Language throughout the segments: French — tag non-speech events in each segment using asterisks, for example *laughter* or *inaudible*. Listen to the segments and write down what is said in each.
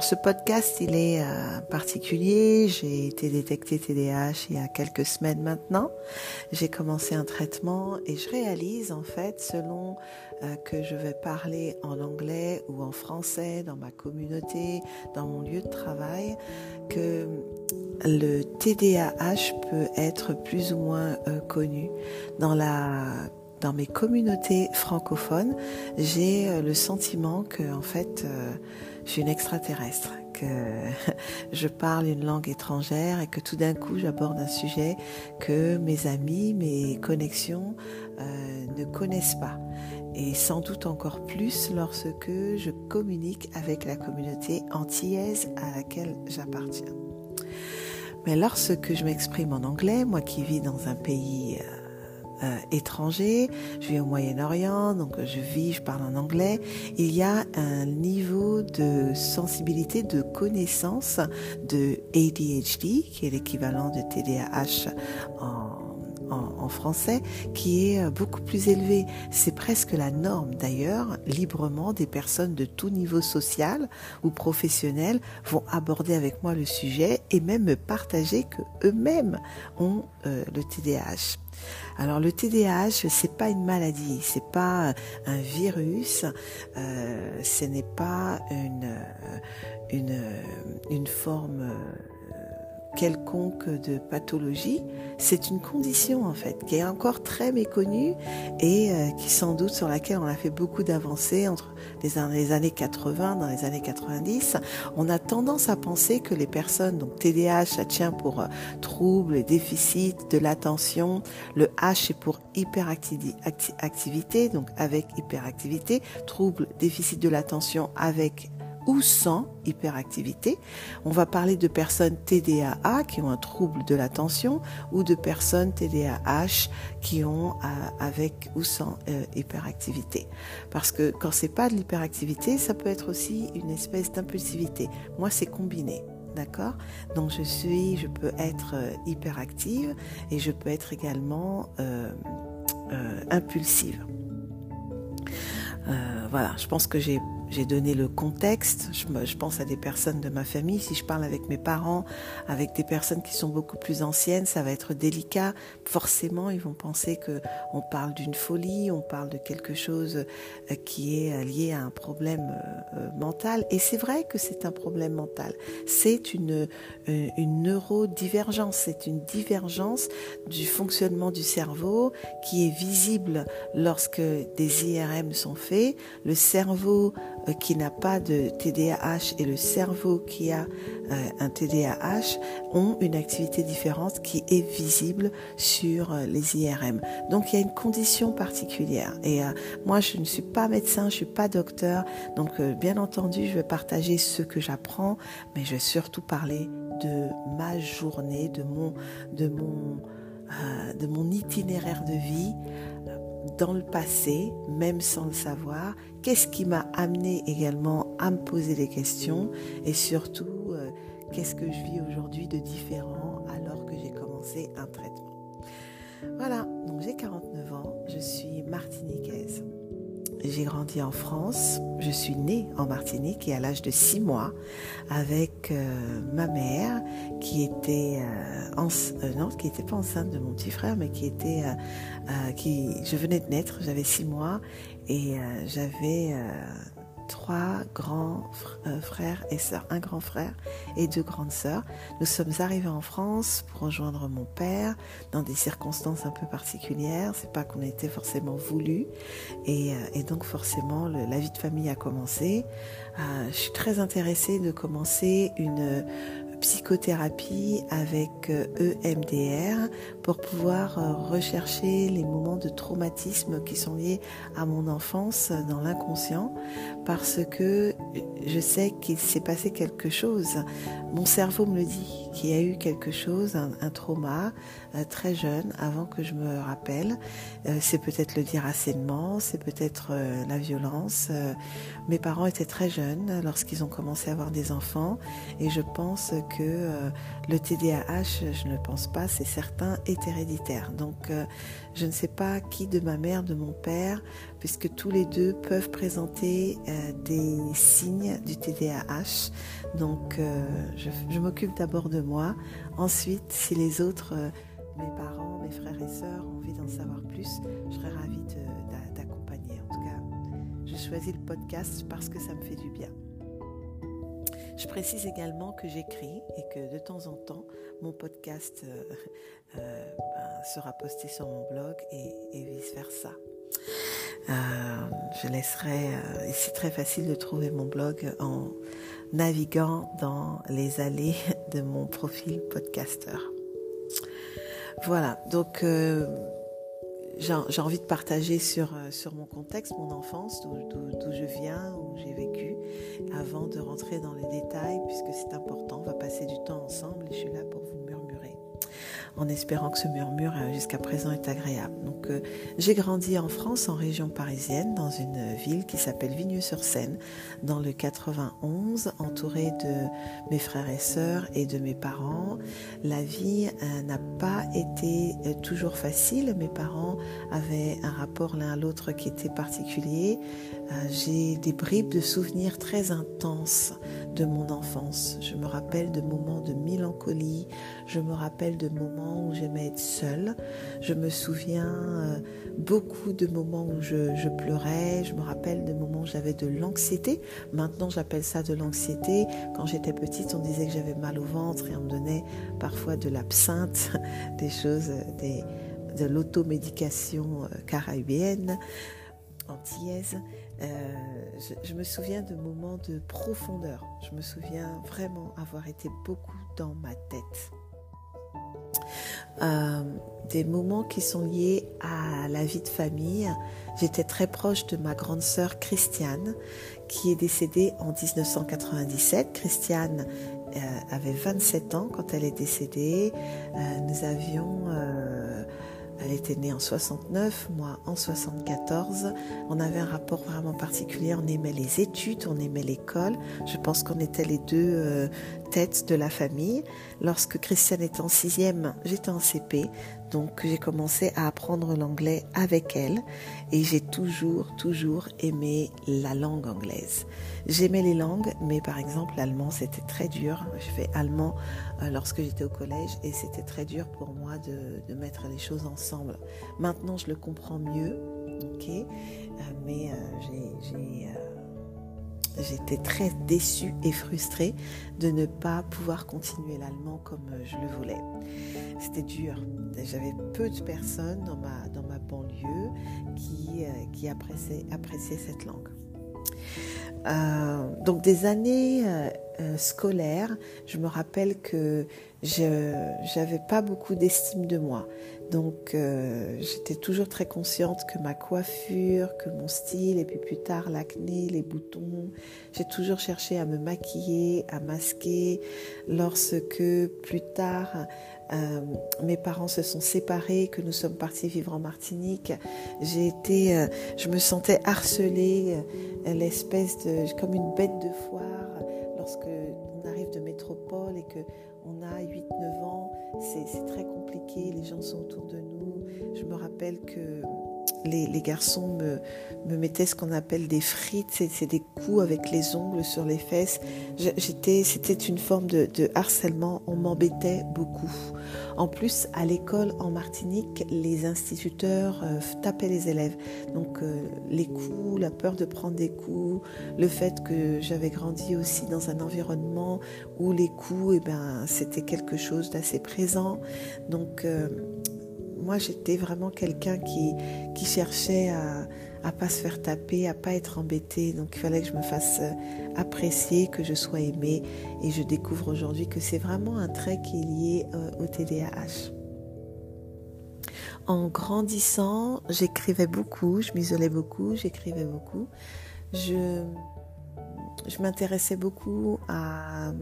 Alors ce podcast, il est euh, particulier. J'ai été détectée TDAH il y a quelques semaines maintenant. J'ai commencé un traitement et je réalise en fait, selon euh, que je vais parler en anglais ou en français dans ma communauté, dans mon lieu de travail, que le TDAH peut être plus ou moins euh, connu dans la dans mes communautés francophones, j'ai euh, le sentiment que en fait euh, je suis une extraterrestre, que *laughs* je parle une langue étrangère et que tout d'un coup j'aborde un sujet que mes amis, mes connexions euh, ne connaissent pas. Et sans doute encore plus lorsque je communique avec la communauté antillaise à laquelle j'appartiens. Mais lorsque je m'exprime en anglais, moi qui vis dans un pays étranger, je vis au Moyen-Orient, donc je vis, je parle en anglais, il y a un niveau de sensibilité, de connaissance de ADHD, qui est l'équivalent de TDAH en en, français qui est euh, beaucoup plus élevé. C'est presque la norme d'ailleurs, librement, des personnes de tout niveau social ou professionnel vont aborder avec moi le sujet et même me partager que eux-mêmes ont euh, le TDAH. Alors le TDAH, c'est pas une maladie, c'est pas un virus, euh, ce n'est pas une une, une forme quelconque de pathologie, c'est une condition en fait qui est encore très méconnue et euh, qui sans doute sur laquelle on a fait beaucoup d'avancées entre les, les, années 80, dans les années 90. On a tendance à penser que les personnes, donc TDAH, ça tient pour euh, troubles et déficits de l'attention, le H est pour hyperactivité, donc avec hyperactivité, trouble, déficit de l'attention avec sans hyperactivité. On va parler de personnes TDAH qui ont un trouble de l'attention ou de personnes TDAH qui ont euh, avec ou sans euh, hyperactivité. Parce que quand c'est pas de l'hyperactivité, ça peut être aussi une espèce d'impulsivité. Moi, c'est combiné. D'accord? Donc je suis, je peux être euh, hyperactive et je peux être également impulsive. voilà, je pense que j'ai j'ai donné le contexte. Je, pense à des personnes de ma famille. Si je parle avec mes parents, avec des personnes qui sont beaucoup plus anciennes, ça va être délicat. Forcément, ils vont penser que on parle d'une folie, on parle de quelque chose euh, qui est euh, lié à un problème euh, mental. Et c'est vrai que c'est un problème mental. C'est une, une neurodivergence. C'est une divergence du fonctionnement du cerveau qui est visible lorsque des IRM sont faits. Le cerveau euh, qui n'a pas de TDAH et le cerveau qui a euh, un TDAH ont une activité différente qui est visible sur euh, les IRM. Donc il y a une condition particulière. Et moi, je ne suis pas médecin, je suis pas docteur. Donc bien entendu, je vais partager ce que j'apprends, mais je vais surtout parler de ma journée, de mon itinéraire de vie dans le passé, même sans le savoir, qu'est-ce qui m'a amené également à me poser des questions et surtout euh, qu'est-ce que je vis aujourd'hui de différent alors que j'ai commencé un traitement. Voilà, donc j'ai 49 ans, je suis martiniquaise. J'ai grandi en France, je suis née en Martinique et à l'âge de 6 mois avec euh, ma mère qui était euh, euh, non, qui n'était pas enceinte de mon petit frère mais qui était qui je venais de naître, j'avais 6 mois et j'avais trois grands euh, frères et sœurs, un grand frère et deux grandes sœurs. Nous sommes arrivés en France pour rejoindre mon père dans des circonstances un peu particulières. C'est pas qu'on était forcément voulu et, euh, donc forcément la vie de famille a commencé. Euh, je suis très intéressée de commencer une psychothérapie avec EMDR euh, e pour pouvoir euh, rechercher les moments de traumatisme qui sont liés à mon enfance dans l'inconscient parce que je sais qu'il s'est passé quelque chose. Mon cerveau me le dit, qu'il y a eu quelque chose, un, trauma euh, très jeune avant que je me rappelle. c'est peut-être le déracinement, c'est peut-être la violence. mes parents étaient très jeunes lorsqu'ils ont commencé à avoir des enfants et je pense que euh, le TDAH, je ne pense pas, c'est certain, est héréditaire. Donc euh, je ne sais pas qui de ma mère, de mon père, puisque tous les deux peuvent présenter euh, des signe du TDAH. Donc je, m'occupe d'abord de moi. Ensuite, si les autres, mes parents, mes frères et sœurs ont envie d'en savoir plus, je serais ravie d'accompagner. En tout cas, je choisis le podcast parce que ça me fait du bien. Je précise également que j'écris et que de temps en temps, mon podcast euh, euh, ben, sera posté sur mon blog et, vice-versa. Euh, je laisserai, et c'est très facile de trouver mon blog en naviguant dans les allées de mon profil podcaster. Voilà, donc j'ai envie de partager sur, euh, mon contexte, mon enfance, d'où je viens, où j'ai vécu, avant de rentrer dans les détails, puisque c'est important, on va passer du temps ensemble et je suis là pour vous en espérant que ce murmure euh, jusqu'à présent est agréable. Donc euh, j'ai grandi en France, en région parisienne, dans une ville qui s'appelle Vigneux-sur-Seine, dans le 91, entourée de mes frères et sœurs et de mes parents. La vie euh, n'a pas été toujours facile. Mes parents avaient un rapport l'un à l'autre qui était particulier. J'ai des bribes de souvenirs très intenses de mon enfance. Je me rappelle de moments de mélancolie, je me rappelle de moments où j'aimais être seule, je me souviens euh, beaucoup de moments où je, pleurais, je me rappelle de moments où j'avais de l'anxiété. Maintenant j'appelle ça de l'anxiété. Quand j'étais petite, on disait que j'avais mal au ventre et on me donnait parfois de l'absinthe, *laughs* des choses, des, de l'automédication euh, caribéenne, antillaise. Euh, je, me souviens de moments de profondeur. Je me souviens vraiment avoir été beaucoup dans ma tête. Euh, des moments qui sont liés à la vie de famille. J'étais très proche de ma grande sœur Christiane, qui est décédée en 1997. Christiane euh, avait 27 ans quand elle est décédée. nous avions elle était née en 69, moi en 74. On avait un rapport vraiment particulier. On aimait les études, on aimait l'école. Je pense qu'on était les deux euh, têtes de la famille. Lorsque Christiane était en sixième, j'étais en CP. Donc j'ai commencé à apprendre l'anglais avec elle et j'ai toujours, toujours aimé la langue anglaise. J'aimais les langues, mais par exemple l'allemand c'était très dur. J'ai fait allemand euh, lorsque j'étais au collège et c'était très dur pour moi de, mettre les choses ensemble. Maintenant je le comprends mieux, ok, euh, mais euh, j'ai j'étais très déçue et frustrée de ne pas pouvoir continuer l'allemand comme je le voulais. C'était dur. J'avais peu de personnes dans ma, dans ma banlieue qui, euh, qui appréciaient, cette langue. Euh, donc des années euh, scolaires, je me rappelle que je n'avais pas beaucoup d'estime de moi. Donc j'étais toujours très consciente que ma coiffure, que mon style, et puis plus tard l'acné, les boutons, j'ai toujours cherché à me maquiller, à masquer. Lorsque plus tard euh, mes parents se sont séparés, que nous sommes partis vivre en Martinique. J'ai été, euh, je me sentais harcelée, euh, l'espèce de, comme une bête de foire lorsque on arrive de métropole et que on a 8-9 ans. C'est très compliqué, les gens sont autour de nous. Je me rappelle que les, garçons me, mettaient ce qu'on appelle des frites, c'est des coups avec les ongles sur les fesses. C'était une forme de, harcèlement, on m'embêtait beaucoup. En plus, à l'école en Martinique, les instituteurs euh, tapaient les élèves. Donc euh, les coups, la peur de prendre des coups, le fait que j'avais grandi aussi dans un environnement où les coups, eh ben, c'était quelque chose d'assez présent. Donc euh, moi, j'étais vraiment quelqu'un qui, cherchait à ne pas se faire taper, à pas être embêté. Donc, il fallait que je me fasse euh, apprécier, que je sois aimée. Et je découvre aujourd'hui que c'est vraiment un trait qui est lié euh, au TDAH. En grandissant, j'écrivais beaucoup, je m'isolais beaucoup, j'écrivais beaucoup. Je m'intéressais beaucoup à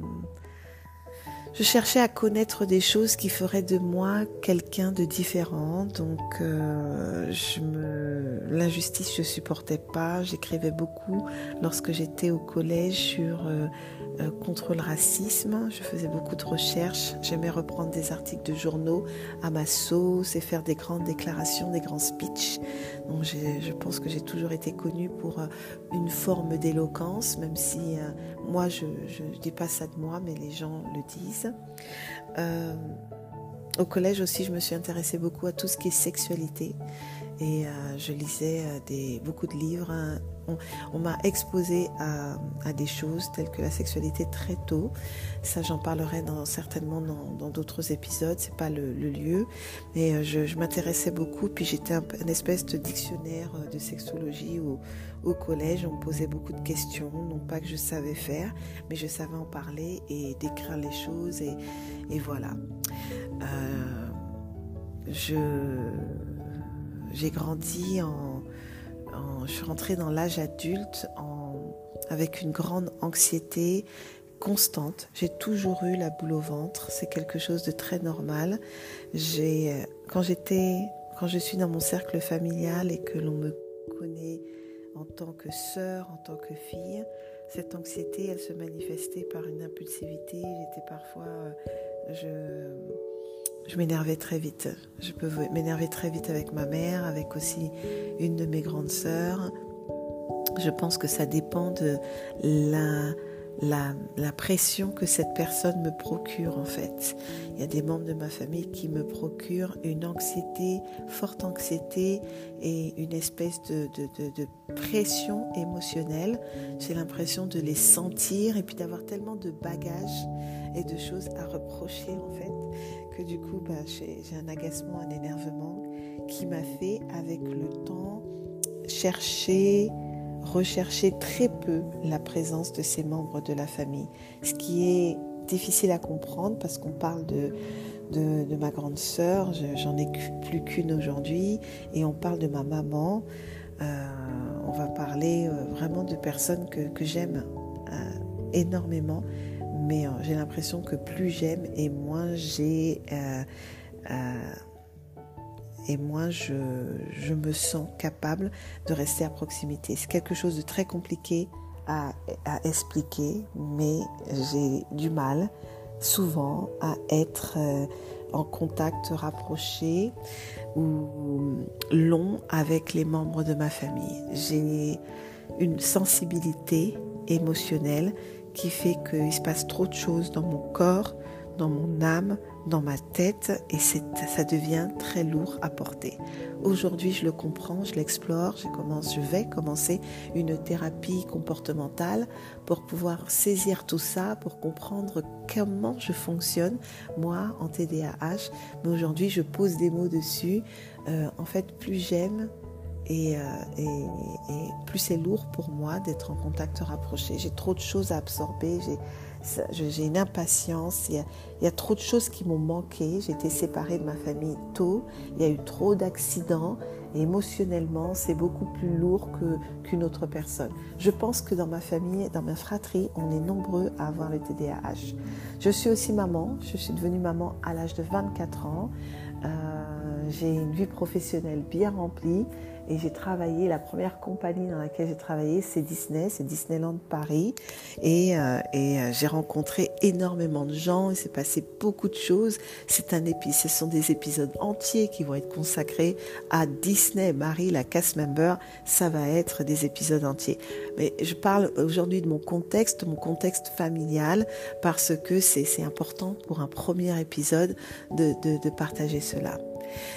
je cherchais à connaître des choses qui feraient de moi quelqu'un de différent. Donc, euh, je me, l'injustice, je supportais pas. J'écrivais beaucoup lorsque j'étais au collège sur euh, euh, contre le racisme. Je faisais beaucoup de recherches. J'aimais reprendre des articles de journaux à ma sauce et faire des grandes déclarations, des grands speeches. Donc, je pense que j'ai toujours été connue pour une forme d'éloquence, même si moi, je ne dis pas ça de moi, mais les gens le disent. Euh, au collège aussi, je me suis intéressée beaucoup à tout ce qui est sexualité. Et euh, je lisais euh, des, beaucoup de livres. Hein. On, m'a exposé à, des choses telles que la sexualité très tôt. Ça, j'en parlerai dans, certainement dans d'autres épisodes. C'est pas le, lieu, mais je, m'intéressais beaucoup. Puis j'étais un, une espèce de dictionnaire de sexologie au, au collège. On me posait beaucoup de questions, non pas que je savais faire, mais je savais en parler et décrire les choses. Et, et voilà. je j'ai grandi en, Je suis rentrée dans l'âge adulte en, avec une grande anxiété constante. J'ai toujours eu la boule au ventre. C'est quelque chose de très normal. J'ai, quand j'étais, quand je suis dans mon cercle familial et que l'on me connaît en tant que sœur, en tant que fille, cette anxiété, elle se manifestait par une impulsivité. J'étais parfois, euh, je je m'énervais très vite. Je peux m'énerver très vite avec ma mère, avec aussi une de mes grandes sœurs. Je pense que ça dépend de la, la, pression que cette personne me procure en fait. Il y a des membres de ma famille qui me procurent une anxiété, forte anxiété et une espèce de, de, de pression émotionnelle. J'ai l'impression de les sentir et puis d'avoir tellement de bagages et de choses à reprocher en fait du coup, bah, j'ai un agacement, un énervement qui m'a fait, avec le temps, chercher, rechercher très peu la présence de ces membres de la famille. Ce qui est difficile à comprendre parce qu'on parle de, de, ma grande sœur, j'en ai plus qu'une aujourd'hui, et on parle de ma maman. Euh, on va parler euh, vraiment de personnes que, j'aime euh, énormément mais j'ai l'impression que plus j'aime et moins j'ai et moins je, me sens capable de rester à proximité. C'est quelque chose de très compliqué à, à expliquer, mais j'ai du mal souvent à être en contact rapproché ou long avec les membres de ma famille. J'ai une sensibilité émotionnelle qui fait qu'il se passe trop de choses dans mon corps, dans mon âme, dans ma tête, et ça devient très lourd à porter. Aujourd'hui, je le comprends, je l'explore, je, commence, je vais commencer une thérapie comportementale pour pouvoir saisir tout ça, pour comprendre comment je fonctionne, moi, en TDAH. Mais aujourd'hui, je pose des mots dessus. Euh, en fait, plus j'aime, euh, et, plus c'est lourd pour moi d'être en contact rapproché. J'ai trop de choses à absorber, une impatience, il y, a, trop de choses qui m'ont manqué. J'ai été séparée de ma famille tôt, il y a eu trop d'accidents. Et émotionnellement, c'est beaucoup plus lourd qu'une autre personne. Je pense que dans ma famille, dans ma fratrie, on est nombreux à avoir le TDAH. Je suis aussi maman, je suis devenue maman à l'âge de 24 ans. Euh, j'ai une vie professionnelle bien remplie et j'ai travaillé, la première compagnie dans laquelle j'ai travaillé, c'est Disney, c'est Disneyland Paris. Et, euh, euh, j'ai rencontré énormément de gens, il s'est passé beaucoup de choses. C'est un ce sont des épisodes entiers qui vont être consacrés à Disney, Marie, la cast member. Ça va être des épisodes entiers. Mais je parle aujourd'hui de mon contexte, mon contexte familial, parce que c'est important pour un premier épisode de, de, de partager cela.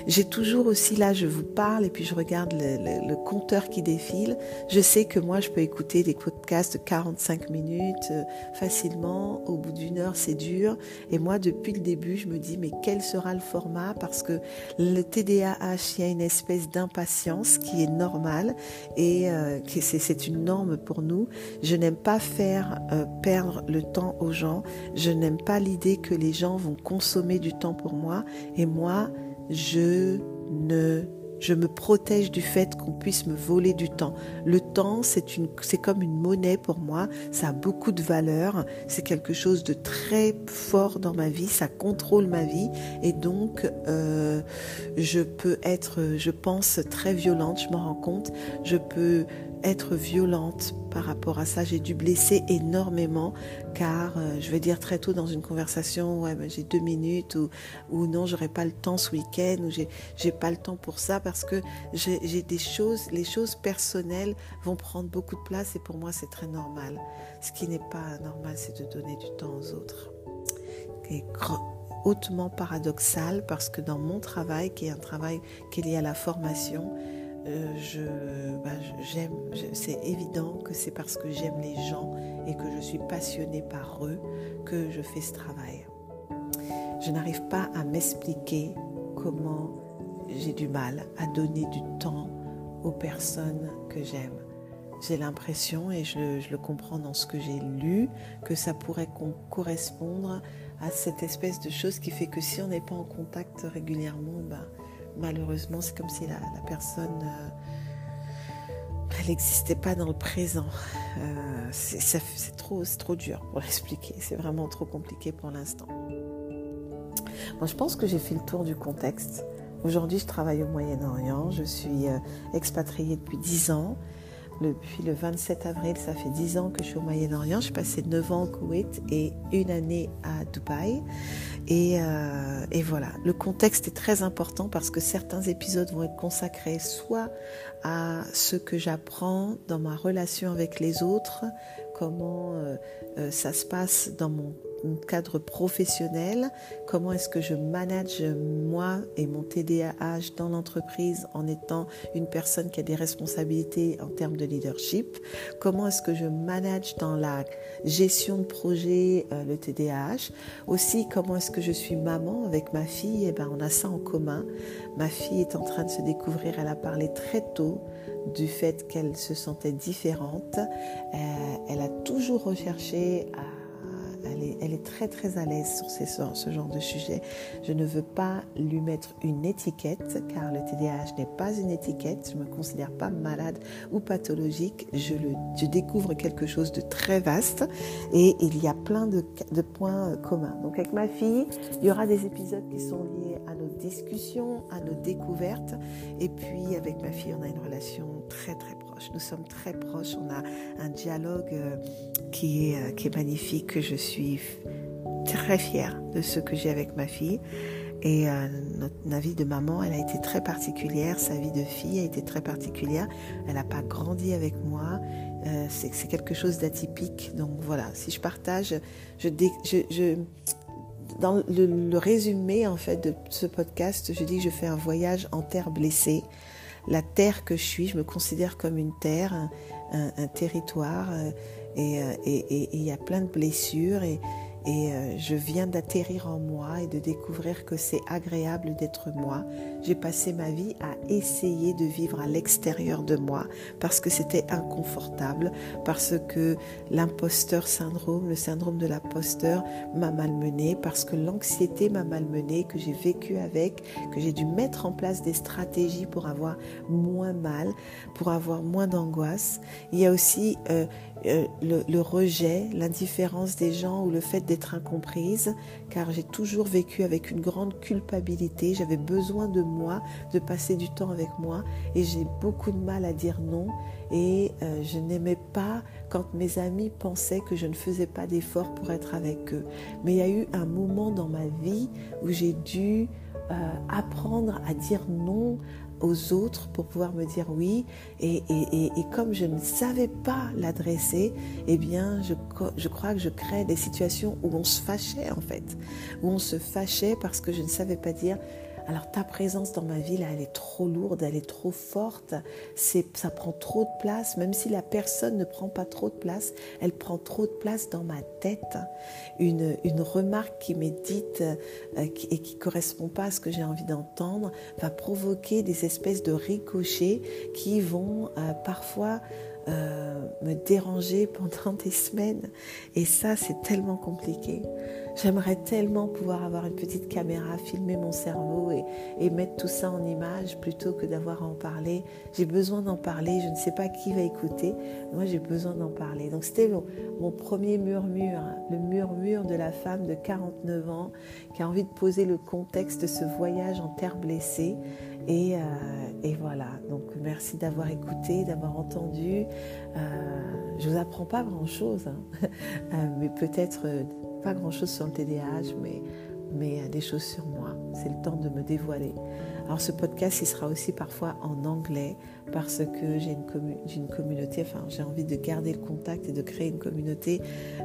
J'ai toujours aussi là, je vous parle et puis je regarde le, compteur qui défile. Je sais que moi, je peux écouter des podcasts de 45 minutes euh, facilement. Au bout d'une heure, c'est dur. Et moi, depuis le début, je me dis, mais quel sera le format? Parce que le TDAH, il y a une espèce d'impatience qui est normale et euh, c'est une norme pour nous. Je n'aime pas faire euh, perdre le temps aux gens. Je n'aime pas l'idée que les gens vont consommer du temps pour moi. Et moi, je ne je me protège du fait qu'on puisse me voler du temps. Le temps, c'est une, c'est comme une monnaie pour moi. Ça a beaucoup de valeur. C'est quelque chose de très fort dans ma vie. Ça contrôle ma vie. Et donc, euh, je peux être, je pense, très violente. Je m'en rends compte. Je peux être violente par rapport à ça. J'ai dû blesser énormément car euh, je vais dire très tôt dans une conversation, ouais, j'ai deux minutes ou, ou non, j'aurai pas le temps ce week-end ou j'ai, pas le temps pour ça parce que j'ai, j'ai des choses, les choses personnelles vont prendre beaucoup de place et pour moi c'est très normal. Ce qui n'est pas normal, c'est de donner du temps aux autres. Et hautement paradoxal parce que dans mon travail, qui est un travail qui est lié à la formation, euh, je, bah, c'est évident que c'est parce que j'aime les gens et que je suis passionnée par eux que je fais ce travail. Je n'arrive pas à m'expliquer comment j'ai du mal à donner du temps aux personnes que j'aime. J'ai l'impression, et je, le comprends dans ce que j'ai lu, que ça pourrait correspondre à cette espèce de chose qui fait que si on n'est pas en contact régulièrement, bah, malheureusement, c'est comme si la, personne, euh, elle n'existait pas dans le présent. Euh, c'est trop, trop dur pour *laughs* l'expliquer. C'est vraiment trop compliqué pour l'instant. Moi, je pense que j'ai fait le tour du contexte. Aujourd'hui, je travaille au Moyen-Orient. Je suis euh, expatriée depuis 10 ans. Depuis le 27 avril, ça fait 10 ans que je suis au Moyen-Orient. J'ai passé 9 ans au Koweït et une année à Dubaï. Euh, et, voilà, le contexte est très important parce que certains épisodes vont être consacrés soit à ce que j'apprends dans ma relation avec les autres, comment euh, euh, ça se passe dans mon cadre professionnel, comment est-ce que je manage moi et mon TDAH dans l'entreprise en étant une personne qui a des responsabilités en termes de leadership, comment est-ce que je manage dans la gestion de projet euh, le TDAH, aussi comment est-ce que je suis maman avec ma fille, et eh ben on a ça en commun. Ma fille est en train de se découvrir, elle a parlé très tôt du fait qu'elle se sentait différente. Euh, elle a toujours recherché à elle est, très très à l'aise sur ce genre de sujet. Je ne veux pas lui mettre une étiquette, car le TDAH n'est pas une étiquette. Je ne me considère pas malade ou pathologique. Je, découvre quelque chose de très vaste et il y a plein de, de points communs. Donc avec ma fille, il y aura des épisodes qui sont liés à nos discussions, à nos découvertes. Et puis avec ma fille, on a une relation très très proche. Nous sommes très proches. On a un dialogue euh, qui est, euh, qui est magnifique, que je suis très fière de ce que j'ai avec ma fille. Et euh, notre, vie de maman, elle a été très particulière. Sa vie de fille a été très particulière. Elle n'a pas grandi avec moi. C'est quelque chose d'atypique. Donc voilà, si je partage, je, dans le, le, résumé en fait de ce podcast, je dis que je fais un voyage en terre blessée. La terre que je suis, je me considère comme une terre, un, territoire. Euh, et il y a plein de blessures et euh, je viens d'atterrir en moi et de découvrir que c'est agréable d'être moi. J'ai passé ma vie à essayer de vivre à l'extérieur de moi parce que c'était inconfortable, parce que l'imposteur syndrome, le syndrome de l'imposteur m'a malmené, parce que l'anxiété m'a malmené, que j'ai vécu avec, que j'ai dû mettre en place des stratégies pour avoir moins mal, pour avoir moins d'angoisse. Il y a aussi euh, euh, le, rejet, l'indifférence des gens ou le fait d'être incomprise, car j'ai toujours vécu avec une grande culpabilité. J'avais besoin de moi, de passer du temps avec moi, et j'ai beaucoup de mal à dire non. Et euh, je n'aimais pas quand mes amis pensaient que je ne faisais pas d'efforts pour être avec eux. Mais il y a eu un moment dans ma vie où j'ai dû euh, apprendre à dire non aux autres pour pouvoir me dire oui. Et, comme je ne savais pas l'adresser, eh bien, je, je crois que je crée des situations où on se fâchait en fait, où on se fâchait parce que je ne savais pas dire alors ta présence dans ma vie, là, elle est trop lourde, elle est trop forte, ça prend trop de place, même si la personne ne prend pas trop de place, elle prend trop de place dans ma tête. Une, une remarque qui m'est dite euh, et qui ne correspond pas à ce que j'ai envie d'entendre va provoquer des espèces de ricochets qui vont euh, parfois euh, me déranger *laughs* pendant des semaines. Et ça, c'est tellement compliqué. J'aimerais tellement pouvoir avoir une petite caméra, filmer mon cerveau et, et mettre tout ça en image plutôt que d'avoir à en parler. J'ai besoin d'en parler. Je ne sais pas qui va écouter. Moi, j'ai besoin d'en parler. Donc, c'était mon, premier murmure, hein, le murmure de la femme de 49 ans qui a envie de poser le contexte de ce voyage en terre blessée. Et, euh, voilà. Donc, merci d'avoir écouté, d'avoir entendu. Euh, je vous apprends pas grand-chose, hein. *laughs* euh, mais peut-être pas grand-chose sur le TDAH, mais, mais des choses sur moi. C'est le temps de me dévoiler. Alors ce podcast, il sera aussi parfois en anglais parce que j'ai une, communauté, enfin j'ai envie de garder le contact et de créer une communauté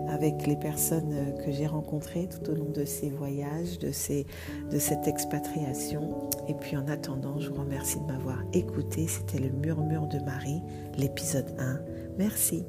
avec les personnes que j'ai rencontrées tout au long de ces voyages, de, de cette expatriation. Et puis en attendant, je vous remercie de m'avoir écouté. C'était le murmure de Marie, l'épisode 1. Merci.